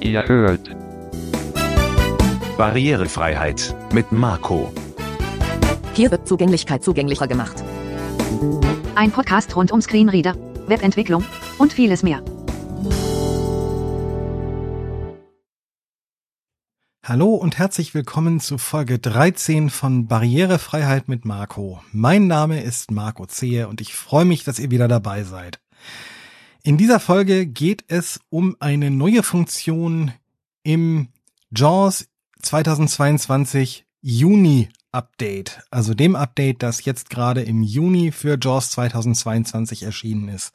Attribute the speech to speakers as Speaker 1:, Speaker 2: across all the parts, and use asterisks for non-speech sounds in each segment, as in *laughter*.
Speaker 1: Ihr hört
Speaker 2: Barrierefreiheit mit Marco.
Speaker 3: Hier wird Zugänglichkeit zugänglicher gemacht.
Speaker 4: Ein Podcast rund um Screenreader, Webentwicklung und vieles mehr.
Speaker 5: Hallo und herzlich willkommen zu Folge 13 von Barrierefreiheit mit Marco. Mein Name ist Marco Zehe und ich freue mich, dass ihr wieder dabei seid. In dieser Folge geht es um eine neue Funktion im JAWS 2022 Juni Update, also dem Update, das jetzt gerade im Juni für JAWS 2022 erschienen ist.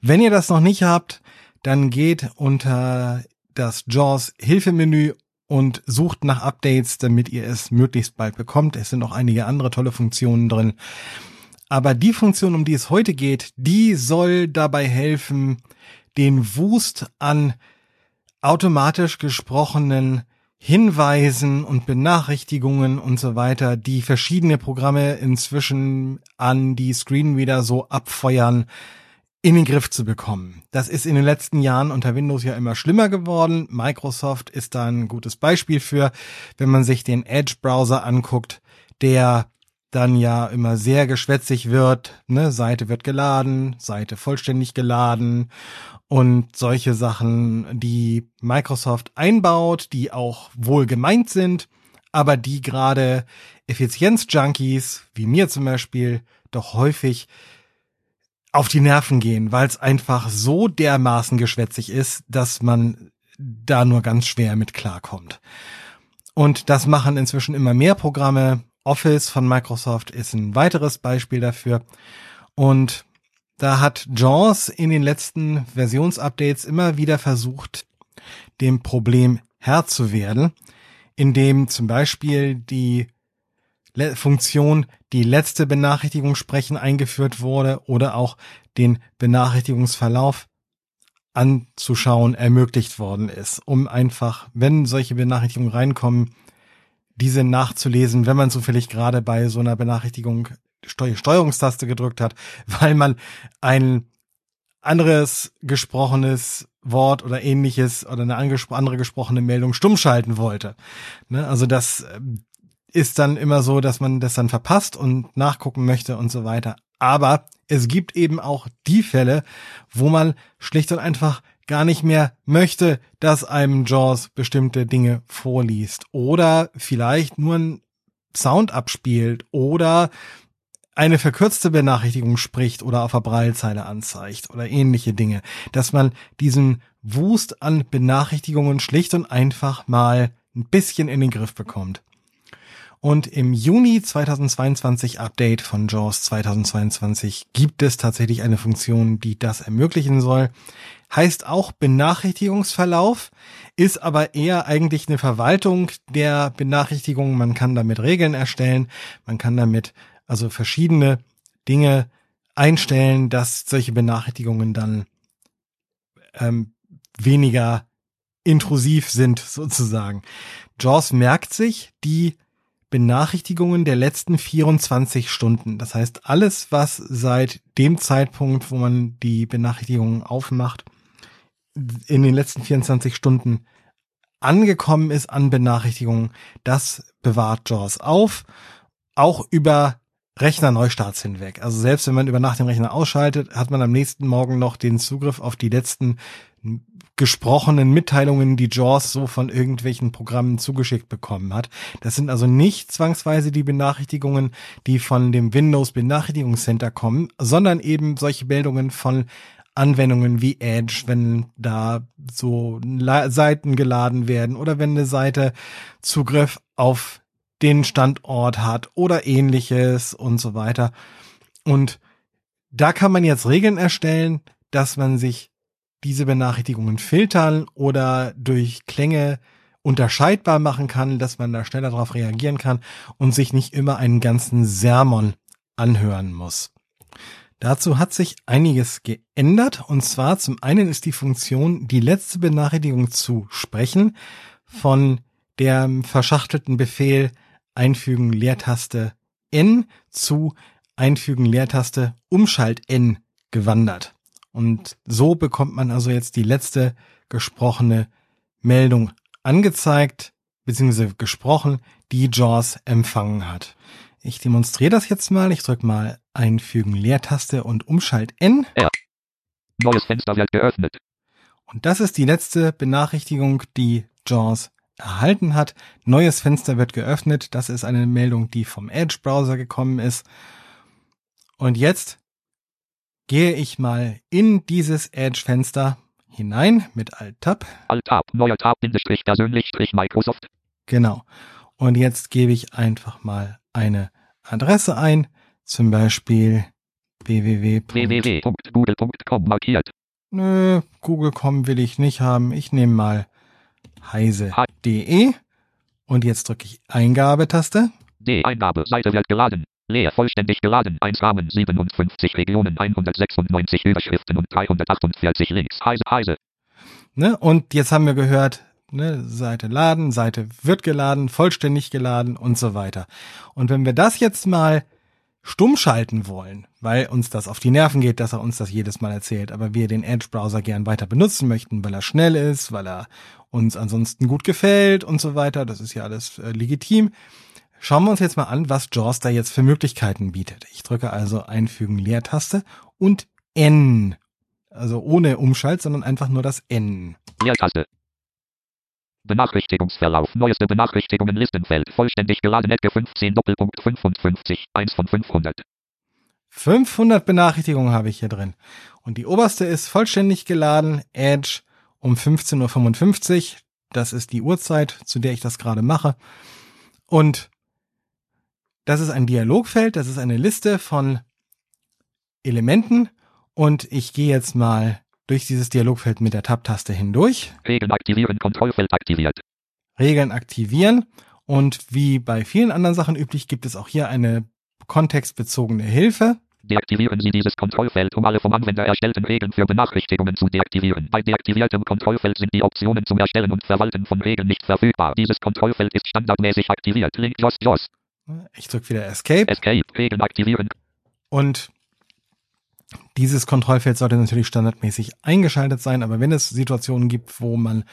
Speaker 5: Wenn ihr das noch nicht habt, dann geht unter das JAWS Hilfemenü und sucht nach Updates, damit ihr es möglichst bald bekommt. Es sind auch einige andere tolle Funktionen drin. Aber die Funktion, um die es heute geht, die soll dabei helfen, den Wust an automatisch gesprochenen Hinweisen und Benachrichtigungen und so weiter, die verschiedene Programme inzwischen an die Screenreader so abfeuern, in den Griff zu bekommen. Das ist in den letzten Jahren unter Windows ja immer schlimmer geworden. Microsoft ist da ein gutes Beispiel für, wenn man sich den Edge-Browser anguckt, der dann ja immer sehr geschwätzig wird. Ne? Seite wird geladen, Seite vollständig geladen und solche Sachen, die Microsoft einbaut, die auch wohl gemeint sind, aber die gerade Effizienz-Junkies, wie mir zum Beispiel, doch häufig auf die Nerven gehen, weil es einfach so dermaßen geschwätzig ist, dass man da nur ganz schwer mit klarkommt. Und das machen inzwischen immer mehr Programme. Office von Microsoft ist ein weiteres Beispiel dafür. Und da hat JAWS in den letzten Versionsupdates immer wieder versucht, dem Problem Herr zu werden, indem zum Beispiel die Funktion die letzte Benachrichtigung sprechen eingeführt wurde oder auch den Benachrichtigungsverlauf anzuschauen ermöglicht worden ist, um einfach, wenn solche Benachrichtigungen reinkommen, diese nachzulesen, wenn man zufällig gerade bei so einer Benachrichtigung Steuerungstaste gedrückt hat, *laughs* weil man ein anderes gesprochenes Wort oder ähnliches oder eine andere gesprochene Meldung stumm schalten wollte. Ne? Also das ähm, ist dann immer so, dass man das dann verpasst und nachgucken möchte und so weiter. Aber es gibt eben auch die Fälle, wo man schlicht und einfach gar nicht mehr möchte, dass einem JAWS bestimmte Dinge vorliest oder vielleicht nur ein Sound abspielt oder eine verkürzte Benachrichtigung spricht oder auf der Braillezeile anzeigt oder ähnliche Dinge, dass man diesen Wust an Benachrichtigungen schlicht und einfach mal ein bisschen in den Griff bekommt. Und im Juni 2022 Update von JAWS 2022 gibt es tatsächlich eine Funktion, die das ermöglichen soll. Heißt auch Benachrichtigungsverlauf, ist aber eher eigentlich eine Verwaltung der Benachrichtigungen. Man kann damit Regeln erstellen, man kann damit also verschiedene Dinge einstellen, dass solche Benachrichtigungen dann ähm, weniger intrusiv sind sozusagen. JAWS merkt sich die Benachrichtigungen der letzten 24 Stunden. Das heißt, alles, was seit dem Zeitpunkt, wo man die Benachrichtigungen aufmacht, in den letzten 24 Stunden angekommen ist an Benachrichtigungen, das bewahrt JAWS auf, auch über Rechnerneustarts hinweg. Also selbst wenn man über Nacht den Rechner ausschaltet, hat man am nächsten Morgen noch den Zugriff auf die letzten gesprochenen Mitteilungen, die JAWS so von irgendwelchen Programmen zugeschickt bekommen hat. Das sind also nicht zwangsweise die Benachrichtigungen, die von dem Windows Benachrichtigungscenter kommen, sondern eben solche Meldungen von Anwendungen wie Edge, wenn da so Seiten geladen werden oder wenn eine Seite Zugriff auf den Standort hat oder ähnliches und so weiter. Und da kann man jetzt Regeln erstellen, dass man sich diese Benachrichtigungen filtern oder durch Klänge unterscheidbar machen kann, dass man da schneller darauf reagieren kann und sich nicht immer einen ganzen Sermon anhören muss. Dazu hat sich einiges geändert und zwar zum einen ist die Funktion, die letzte Benachrichtigung zu sprechen von der verschachtelten Befehl einfügen Leertaste N zu einfügen Leertaste Umschalt N gewandert. Und so bekommt man also jetzt die letzte gesprochene Meldung angezeigt, beziehungsweise gesprochen, die JAWS empfangen hat. Ich demonstriere das jetzt mal. Ich drücke mal Einfügen Leertaste und Umschalt N.
Speaker 1: Neues Fenster wird geöffnet.
Speaker 5: Und das ist die letzte Benachrichtigung, die JAWS erhalten hat. Neues Fenster wird geöffnet. Das ist eine Meldung, die vom Edge-Browser gekommen ist. Und jetzt gehe ich mal in dieses Edge-Fenster hinein mit Alt-Tab.
Speaker 1: Alt-Tab, neuer Tab, Bindestrich, persönlich, Strich, Microsoft.
Speaker 5: Genau. Und jetzt gebe ich einfach mal eine Adresse ein, zum Beispiel www.
Speaker 1: www.google.com markiert.
Speaker 5: Nö, Google.com will ich nicht haben. Ich nehme mal heise.de und jetzt drücke ich Eingabetaste.
Speaker 1: D. Eingabe, Seite wird geladen. Leer, vollständig geladen. 1 Rahmen, 57 Regionen, 196 Überschriften und 348 Links. Heise, heise.
Speaker 5: Ne? Und jetzt haben wir gehört, ne, Seite laden, Seite wird geladen, vollständig geladen und so weiter. Und wenn wir das jetzt mal stumm schalten wollen, weil uns das auf die Nerven geht, dass er uns das jedes Mal erzählt, aber wir den Edge-Browser gern weiter benutzen möchten, weil er schnell ist, weil er uns ansonsten gut gefällt und so weiter, das ist ja alles äh, legitim. Schauen wir uns jetzt mal an, was JAWS da jetzt für Möglichkeiten bietet. Ich drücke also Einfügen Leertaste und N. Also ohne Umschalt, sondern einfach nur das N.
Speaker 1: Leertaste. Benachrichtigungsverlauf. Neueste Benachrichtigungen Listenfeld. Vollständig geladen. Ecke 15 Doppelpunkt 55. 1 von 500.
Speaker 5: 500 Benachrichtigungen habe ich hier drin. Und die oberste ist vollständig geladen. Edge um 15.55 Uhr. Das ist die Uhrzeit, zu der ich das gerade mache. Und das ist ein Dialogfeld. Das ist eine Liste von Elementen. Und ich gehe jetzt mal durch dieses Dialogfeld mit der Tab-Taste hindurch.
Speaker 1: Regeln aktivieren. Kontrollfeld aktiviert.
Speaker 5: Regeln aktivieren. Und wie bei vielen anderen Sachen üblich, gibt es auch hier eine kontextbezogene Hilfe.
Speaker 1: Deaktivieren Sie dieses Kontrollfeld, um alle vom Anwender erstellten Regeln für Benachrichtigungen zu deaktivieren. Bei deaktiviertem Kontrollfeld sind die Optionen zum Erstellen und Verwalten von Regeln nicht verfügbar. Dieses Kontrollfeld ist standardmäßig aktiviert. Link JOS JOS.
Speaker 5: Ich drücke wieder Escape.
Speaker 1: Escape. Regeln aktivieren.
Speaker 5: Und dieses Kontrollfeld sollte natürlich standardmäßig eingeschaltet sein, aber wenn es Situationen gibt, wo man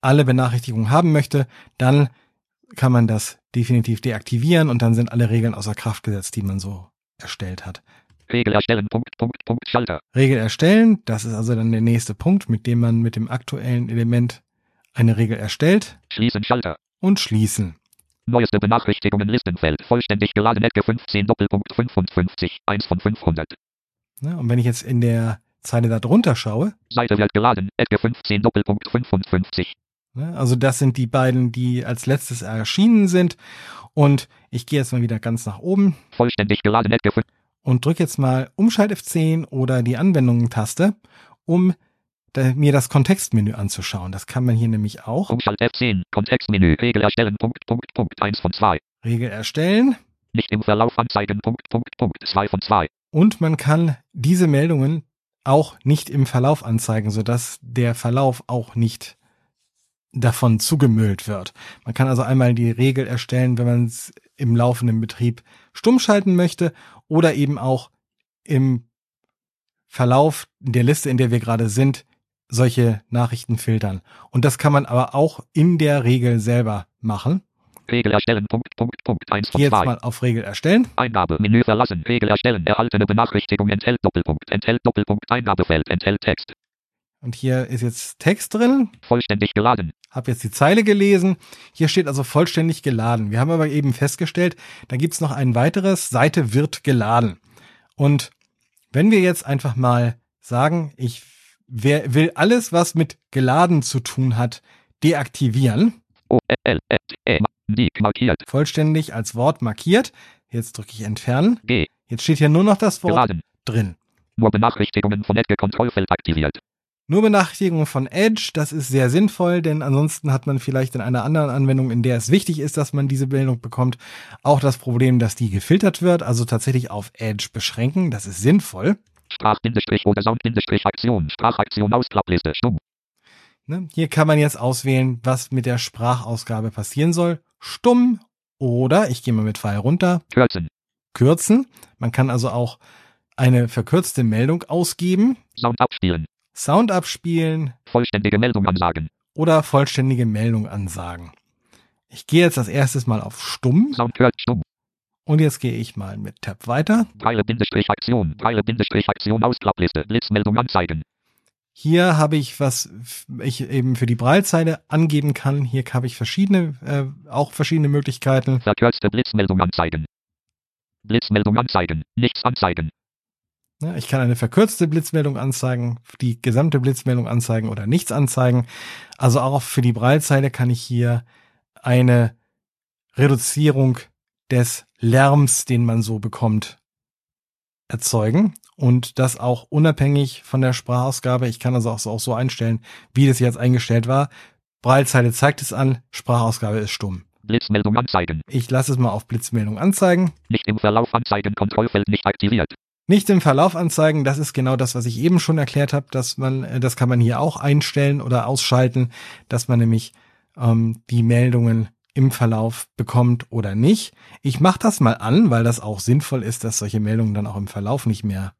Speaker 5: alle Benachrichtigungen haben möchte, dann kann man das definitiv deaktivieren und dann sind alle Regeln außer Kraft gesetzt, die man so erstellt hat.
Speaker 1: Regel erstellen. Punkt, Punkt, Punkt, Schalter.
Speaker 5: Regel erstellen, das ist also dann der nächste Punkt, mit dem man mit dem aktuellen Element eine Regel erstellt
Speaker 1: Schließen Schalter.
Speaker 5: und schließen.
Speaker 1: Neueste Benachrichtigungen Listenfeld. Vollständig geladen. Ecke 15 Doppelpunkt 55. 1 von 500.
Speaker 5: Ne? Und wenn ich jetzt in der Zeile da drunter schaue,
Speaker 1: Seite wird geladen. Ecke 15 Doppelpunkt 55.
Speaker 5: Ne? Also das sind die beiden, die als letztes erschienen sind. Und ich gehe jetzt mal wieder ganz nach oben
Speaker 1: Vollständig geladen. Ecke 5.
Speaker 5: und drücke jetzt mal Umschalt F10 oder die Anwendungen-Taste, um da, mir das Kontextmenü anzuschauen. Das kann man hier nämlich auch.
Speaker 1: Umschalt F10. Kontextmenü. Regel erstellen. Punkt, Punkt, Punkt. 1 von 2.
Speaker 5: Regel erstellen.
Speaker 1: Nicht im Verlauf anzeigen. Punkt, Punkt, Punkt. 2 von 2.
Speaker 5: Und man kann diese Meldungen auch nicht im Verlauf anzeigen, sodass der Verlauf auch nicht davon zugemüllt wird. Man kann also einmal die Regel erstellen, wenn man es im laufenden Betrieb stumm schalten möchte oder eben auch im Verlauf der Liste, in der wir gerade sind, solche Nachrichten filtern. Und das kann man aber auch in der Regel selber machen.
Speaker 1: Regel erstellen. Punkt, Punkt, Punkt. 1 von
Speaker 5: Hier jetzt
Speaker 1: 2.
Speaker 5: mal auf Regel erstellen.
Speaker 1: Eingabe, Menü verlassen, Regel erstellen, erhaltene Benachrichtigung enthält Doppelpunkt, enthält Doppelpunkt, Eingabefeld, enthält Text,
Speaker 5: Und hier ist jetzt Text drin.
Speaker 1: vollständig geladen,
Speaker 5: Habe jetzt die Zeile gelesen. Hier steht also vollständig geladen. Wir haben aber eben festgestellt, da gibt's noch ein weiteres, Seite wird geladen. Und wenn wir jetzt einfach mal sagen, ich wer will alles, was mit geladen zu tun hat, deaktivieren,
Speaker 1: O, L, L, E, D, markiert,
Speaker 5: vollständig als Wort markiert. Jetzt drücke ich entfernen.
Speaker 1: G,
Speaker 5: Jetzt steht hier nur noch das Wort
Speaker 1: geladen,
Speaker 5: drin.
Speaker 1: nur Benachrichtigungen von Edge Kontrollfeld aktiviert,
Speaker 5: Nur Benachrichtigungen von Edge, das ist sehr sinnvoll, denn ansonsten hat man vielleicht in einer anderen Anwendung, in der es wichtig ist, dass man diese Meldung bekommt, auch das Problem, dass die gefiltert wird, also tatsächlich auf Edge beschränken, das ist sinnvoll.
Speaker 1: Sprach-Bindestrich oder Sound-Bindestrich Aktion, Sprachaktion Ausklappliste, stumm,
Speaker 5: Ne? Hier kann man jetzt auswählen, was mit der Sprachausgabe passieren soll. Stumm oder, ich gehe mal mit Pfeil runter,
Speaker 1: kürzen,
Speaker 5: kürzen. Man kann also auch eine verkürzte Meldung ausgeben,
Speaker 1: Sound abspielen.
Speaker 5: Sound abspielen
Speaker 1: Vollständige Meldung ansagen.
Speaker 5: oder vollständige Meldung ansagen. Ich gehe jetzt als erstes mal auf Stumm
Speaker 1: Sound hört stumm.
Speaker 5: Und jetzt gehe ich mal mit Tab weiter.
Speaker 1: Breile Bindestrich Aktion. Breile Bindestrich Aktion Ausklappliste. Blitzmeldung anzeigen.
Speaker 5: Hier habe ich was ich eben für die Braillezeile angeben kann. Hier habe ich verschiedene, äh, auch verschiedene Möglichkeiten.
Speaker 1: Verkürzte Blitzmeldung anzeigen. Blitzmeldung anzeigen. Nichts anzeigen.
Speaker 5: Ja, Ich kann eine verkürzte Blitzmeldung anzeigen, die gesamte Blitzmeldung anzeigen oder nichts anzeigen. Also auch für die Braillezeile kann ich hier eine Reduzierung des Lärms, den man so bekommt, erzeugen. Und das auch unabhängig von der Sprachausgabe. Ich kann also auch so, auch so einstellen, wie das jetzt eingestellt war. Braillezeile zeigt es an, Sprachausgabe ist stumm.
Speaker 1: Blitzmeldung anzeigen.
Speaker 5: Ich lasse es mal auf Blitzmeldung anzeigen.
Speaker 1: Nicht im Verlauf anzeigen. Kontrollfeld nicht aktiviert.
Speaker 5: Nicht im Verlauf anzeigen, das ist genau das, was ich eben schon erklärt habe, dass man, äh, das kann man hier auch einstellen oder ausschalten, dass man nämlich ähm, die Meldungen im Verlauf bekommt oder nicht. Ich mache das mal an, weil das auch sinnvoll ist, dass solche Meldungen dann auch im Verlauf nicht mehr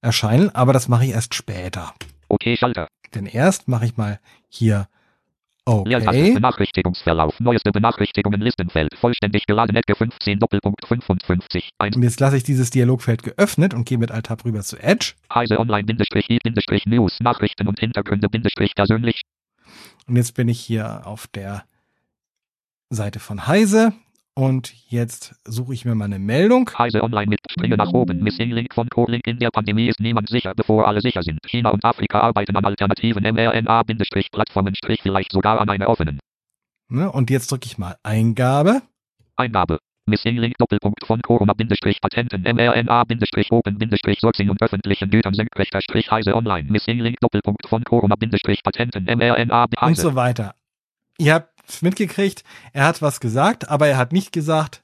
Speaker 5: erscheinen, aber das mache ich erst später.
Speaker 1: Okay Schalter.
Speaker 5: Denn erst mache ich mal hier okay.
Speaker 1: Benachrichtigungsverlauf. Neueste Benachrichtigungen Listenfeld. Vollständig geladen. Ecke 15 Doppelpunkt 55. 1.
Speaker 5: Und jetzt lasse ich dieses Dialogfeld geöffnet und gehe mit Alt-Tab rüber zu Edge.
Speaker 1: Heise Online News. Nachrichten und Hintergründe persönlich.
Speaker 5: Und jetzt bin ich hier auf der Seite von Heise und jetzt suche ich mir mal eine Meldung.
Speaker 1: Heise Online mit Springe nach oben. Missing Link von Corlink. In der Pandemie ist niemand sicher, bevor alle sicher sind. China und Afrika arbeiten an alternativen mRNA-Plattformen, vielleicht sogar an einer offenen.
Speaker 5: Ne? Und jetzt drücke ich mal Eingabe.
Speaker 1: Eingabe. Missing Link Doppelpunkt von Corona Bindestrich Patenten mRNA Bindestrich Open Bindestrich Sourcing und öffentlichen Gütern senkrechter Strich Heise Online Missing Link Doppelpunkt von Corona Bindestrich Patenten mRNA
Speaker 5: und so weiter. Ihr habt mitgekriegt, er hat was gesagt, aber er hat nicht gesagt,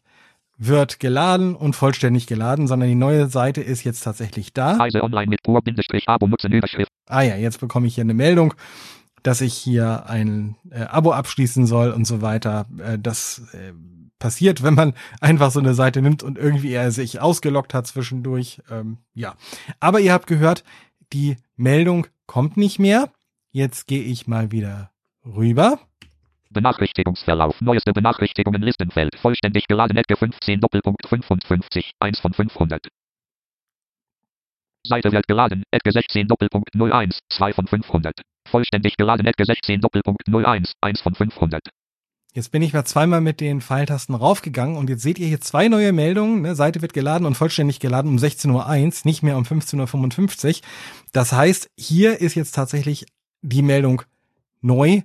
Speaker 5: wird geladen und vollständig geladen, sondern die neue Seite ist jetzt tatsächlich da.
Speaker 1: Heise Online mit Abo nutzen Überschrift.
Speaker 5: Ah ja, jetzt bekomme ich hier eine Meldung, dass ich hier ein äh, Abo abschließen soll und so weiter. Äh, das äh, passiert, wenn man *laughs* einfach so eine Seite nimmt und irgendwie er sich ausgelockt hat zwischendurch. Ähm, ja, aber ihr habt gehört, die Meldung kommt nicht mehr. Jetzt gehe ich mal wieder rüber.
Speaker 1: Benachrichtigungsverlauf. Neueste Benachrichtigungen Listenfeld. Vollständig geladen Ecke 15 Doppelpunkt 55. 1 von 500. Seite wird geladen. Ecke 16 Doppelpunkt 01. 2 von 500. Vollständig geladen Ecke 16 Doppelpunkt 01. 1 von 500.
Speaker 5: Jetzt bin ich mal zweimal mit den Pfeiltasten raufgegangen und jetzt seht ihr hier zwei neue Meldungen. Ne? Seite wird geladen und vollständig geladen um 16.01 Uhr, nicht mehr um 15.55 Uhr. Das heißt, hier ist jetzt tatsächlich die Meldung neu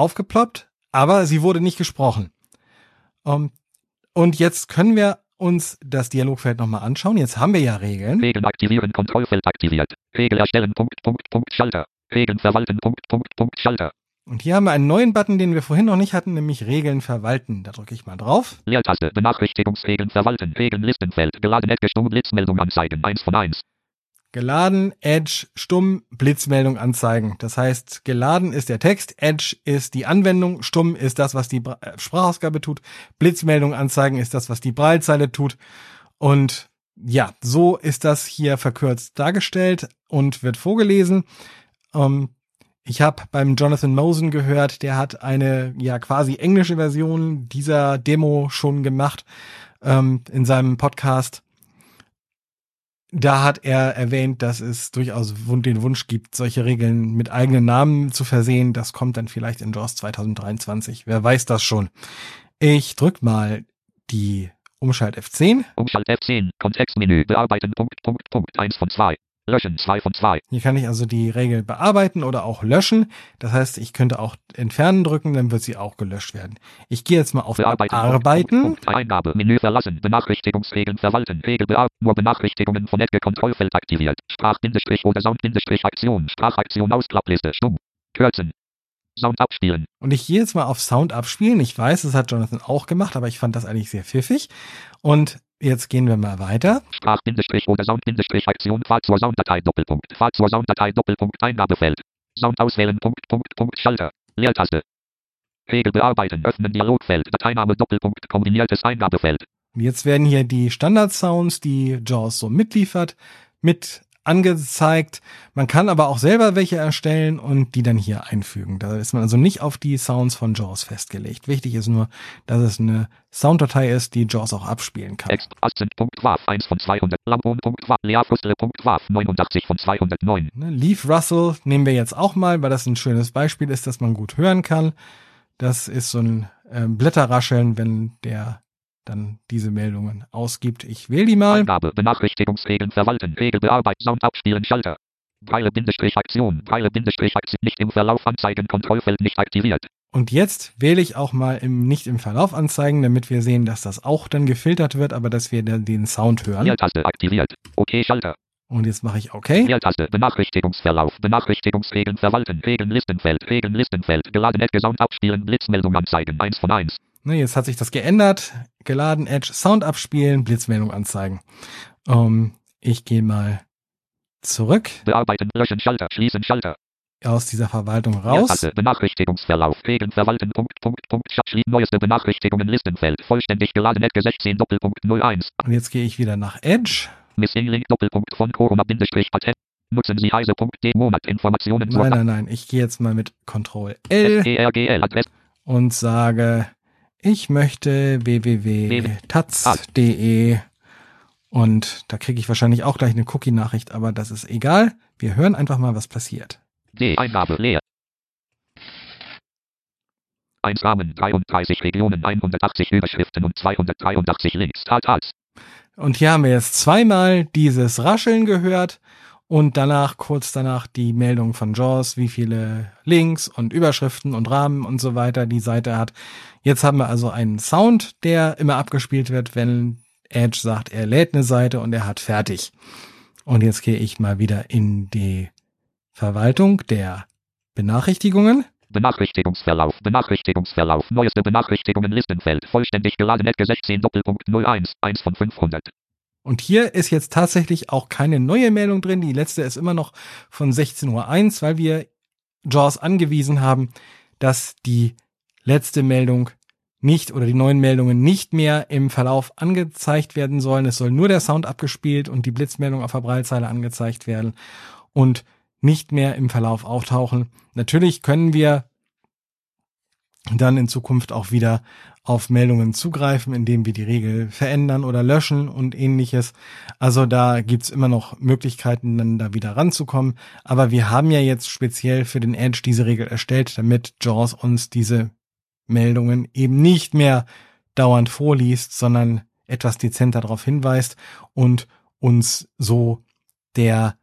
Speaker 5: aufgeploppt, aber sie wurde nicht gesprochen. Um, und jetzt können wir uns das Dialogfeld nochmal anschauen. Jetzt haben wir ja Regeln.
Speaker 1: Regeln aktivieren. Kontrollfeld aktiviert. Regel erstellen. Punkt, Punkt, Punkt, Schalter. Regeln verwalten. Punkt, Punkt, Punkt, Schalter.
Speaker 5: Und hier haben wir einen neuen Button, den wir vorhin noch nicht hatten, nämlich Regeln verwalten. Da drücke ich mal drauf.
Speaker 1: Leertaste. Benachrichtigungsregeln verwalten. Regeln Listenfeld. Geladen Ecke stumm Blitzmeldung anzeigen. 1 von 1.
Speaker 5: Geladen, Edge, stumm, Blitzmeldung anzeigen. Das heißt, geladen ist der Text, Edge ist die Anwendung, stumm ist das, was die äh, Sprachausgabe tut, Blitzmeldung anzeigen ist das, was die Braillezeile tut. Und ja, so ist das hier verkürzt dargestellt und wird vorgelesen. Ähm, ich habe beim Jonathan Mosen gehört, der hat eine ja quasi englische Version dieser Demo schon gemacht ähm, in seinem Podcast da hat er erwähnt, dass es durchaus den Wunsch gibt, solche Regeln mit eigenen Namen zu versehen. Das kommt dann vielleicht in JAWS 2023. Wer weiß das schon. Ich drück mal die Umschalt F10.
Speaker 1: Umschalt F10. Kontextmenü. Bearbeiten. Punkt, Punkt, Punkt. 1 von 2. Löschen. 2 von 2.
Speaker 5: Hier kann ich also die Regel bearbeiten oder auch löschen. Das heißt, ich könnte auch entfernen drücken, dann wird sie auch gelöscht werden. Ich gehe jetzt mal auf
Speaker 1: Bearbeiten.
Speaker 5: Arbeiten.
Speaker 1: Punkt, Punkt, Eingabe. Menü verlassen. Benachrichtigungsregeln verwalten. Regel bearbeiten. Nur Benachrichtigungen von Ecke Kontrollfeld aktiviert. Sprach Bindestrich oder Sound Bindestrich Aktion. Sprachaktion Ausklappliste. Stumm. Kürzen. Sound abspielen.
Speaker 5: Und ich gehe jetzt mal auf Sound abspielen. Ich weiß, das hat Jonathan auch gemacht, aber ich fand das eigentlich sehr pfiffig. Und jetzt gehen wir mal weiter.
Speaker 1: Sprach oder Sound Bindestrich Aktion. Pfad zur Sounddatei Doppelpunkt. Pfad zur Sounddatei Doppelpunkt. Eingabefeld. Sound auswählen. Punkt, Punkt, Punkt. Schalter. Leertaste. Regel bearbeiten. Öffnen Dialogfeld. Dateiname Doppelpunkt. Kombiniertes Eingabefeld.
Speaker 5: Jetzt werden hier die Standard-Sounds, die JAWS so mitliefert, mit angezeigt. Man kann aber auch selber welche erstellen und die dann hier einfügen. Da ist man also nicht auf die Sounds von JAWS festgelegt. Wichtig ist nur, dass es eine Sounddatei ist, die JAWS auch abspielen kann.
Speaker 1: Text. Accent.waf 1 von 200. Lambon.waf. Leafustle.waf 89 von 209.
Speaker 5: Ne, Leaf Russell nehmen wir jetzt auch mal, weil das ein schönes Beispiel ist, dass man gut hören kann. Das ist so ein äh, Blätterrascheln, wenn der dann diese Meldungen ausgibt. Ich wähle die mal.
Speaker 1: Angabe. Benachrichtigungsregeln verwalten. Regel bearbeiten. Sound abspielen. Schalter. Breile Bindestrich Aktion. Breile Bindestrich Aktion. Nicht im Verlauf anzeigen. Kontrollfeld nicht aktiviert.
Speaker 5: Und jetzt wähle ich auch mal im nicht im Verlauf anzeigen, damit wir sehen, dass das auch dann gefiltert wird, aber dass wir dann den Sound hören.
Speaker 1: Leertaste aktiviert. Okay Schalter.
Speaker 5: Und jetzt mache ich OK.
Speaker 1: Leertaste. Benachrichtigungsverlauf. Benachrichtigungsregeln verwalten. Regeln Listenfeld. Regeln Listenfeld. Geladen Sound abspielen. Blitzmeldung anzeigen. 1 von 1.
Speaker 5: Ne, jetzt hat sich das geändert. Geladen Edge Sound abspielen, Blitzmeldung anzeigen. Ähm, ich gehe mal zurück
Speaker 1: Bearbeiten. Löschen Schalter. Schließen Schalter.
Speaker 5: aus dieser Verwaltung raus.
Speaker 1: Leertaste. Benachrichtigungsverlauf. Regeln verwalten. Punkt, Punkt, Punkt. Schlie- Neueste Benachrichtigungen Listenfeld. Vollständig geladen Edge 16 Doppelpunkt 01.
Speaker 5: Und jetzt gehe ich wieder nach Edge.
Speaker 1: Missing Link Doppelpunkt von Corona Bindestrich Patent. Nutzen Sie heise.de Monat Informationen
Speaker 5: Nein, nein, nein. Ich gehe jetzt mal mit Ctrl L
Speaker 1: Adresse.
Speaker 5: und sage, ich möchte www.taz.de und da kriege ich wahrscheinlich auch gleich eine Cookie-Nachricht, aber das ist egal. Wir hören einfach mal, was passiert.
Speaker 1: D. Eingabe leer. 1 Rahmen, 33 Regionen, 180 Überschriften und 283 Links.
Speaker 5: Und hier haben wir jetzt zweimal dieses Rascheln gehört und danach, kurz danach, die Meldung von JAWS, wie viele Links und Überschriften und Rahmen und so weiter die Seite hat. Jetzt haben wir also einen Sound, der immer abgespielt wird, wenn Edge sagt, er lädt eine Seite und er hat fertig. Und jetzt gehe ich mal wieder in die Verwaltung der Benachrichtigungen.
Speaker 1: Benachrichtigungsverlauf, Benachrichtigungsverlauf, neueste Benachrichtigungen Listenfeld, vollständig geladen Edge 16 Doppelpunkt 01, 1 von 500.
Speaker 5: Und hier ist jetzt tatsächlich auch keine neue Meldung drin. Die letzte ist immer noch von 16.01 Uhr, weil wir JAWS angewiesen haben, dass die letzte Meldung nicht oder die neuen Meldungen nicht mehr im Verlauf angezeigt werden sollen. Es soll nur der Sound abgespielt und die Blitzmeldung auf der Breitzeile angezeigt werden und nicht mehr im Verlauf auftauchen. Natürlich können wir dann in Zukunft auch wieder auf Meldungen zugreifen, indem wir die Regel verändern oder löschen und ähnliches. Also da gibt's immer noch Möglichkeiten, dann da wieder ranzukommen. Aber wir haben ja jetzt speziell für den Edge diese Regel erstellt, damit JAWS uns diese Meldungen eben nicht mehr dauernd vorliest, sondern etwas dezenter darauf hinweist und uns so der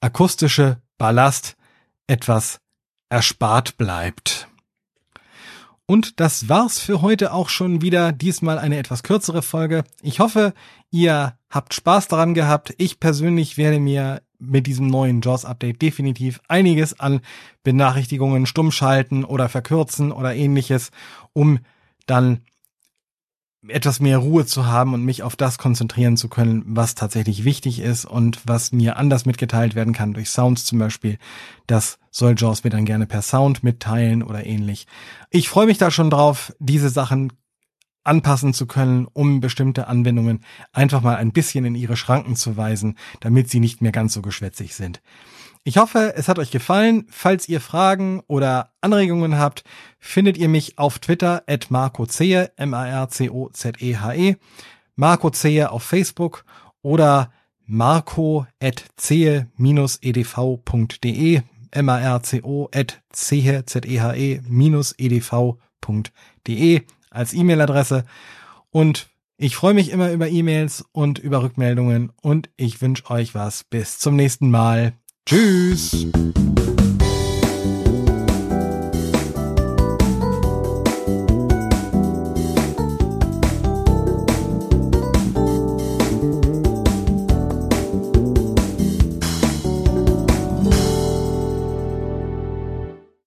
Speaker 5: akustische Ballast etwas erspart bleibt. Und das war's für heute auch schon wieder. Diesmal eine etwas kürzere Folge. Ich hoffe, ihr habt Spaß daran gehabt. Ich persönlich werde mir mit diesem neuen JAWS-Update definitiv einiges an Benachrichtigungen stumm schalten oder verkürzen oder ähnliches, um dann etwas mehr Ruhe zu haben und mich auf das konzentrieren zu können, was tatsächlich wichtig ist und was mir anders mitgeteilt werden kann durch Sounds zum Beispiel. Das soll JAWS mir dann gerne per Sound mitteilen oder ähnlich. Ich freue mich da schon drauf, diese Sachen anpassen zu können, um bestimmte Anwendungen einfach mal ein bisschen in ihre Schranken zu weisen, damit sie nicht mehr ganz so geschwätzig sind. Ich hoffe, es hat euch gefallen. Falls ihr Fragen oder Anregungen habt, findet ihr mich auf Twitter at Marco Zehe, M-A-R-C-O-Z-E-H-E, Marco Zehe auf Facebook oder marco at zehe-edv.de, M-A-R-C-O at zehe, Z-E-H-E, minus edv.de als E-Mail-Adresse. Und ich freue mich immer über E-Mails und über Rückmeldungen und ich wünsche euch was. Bis zum nächsten Mal. Tschüss.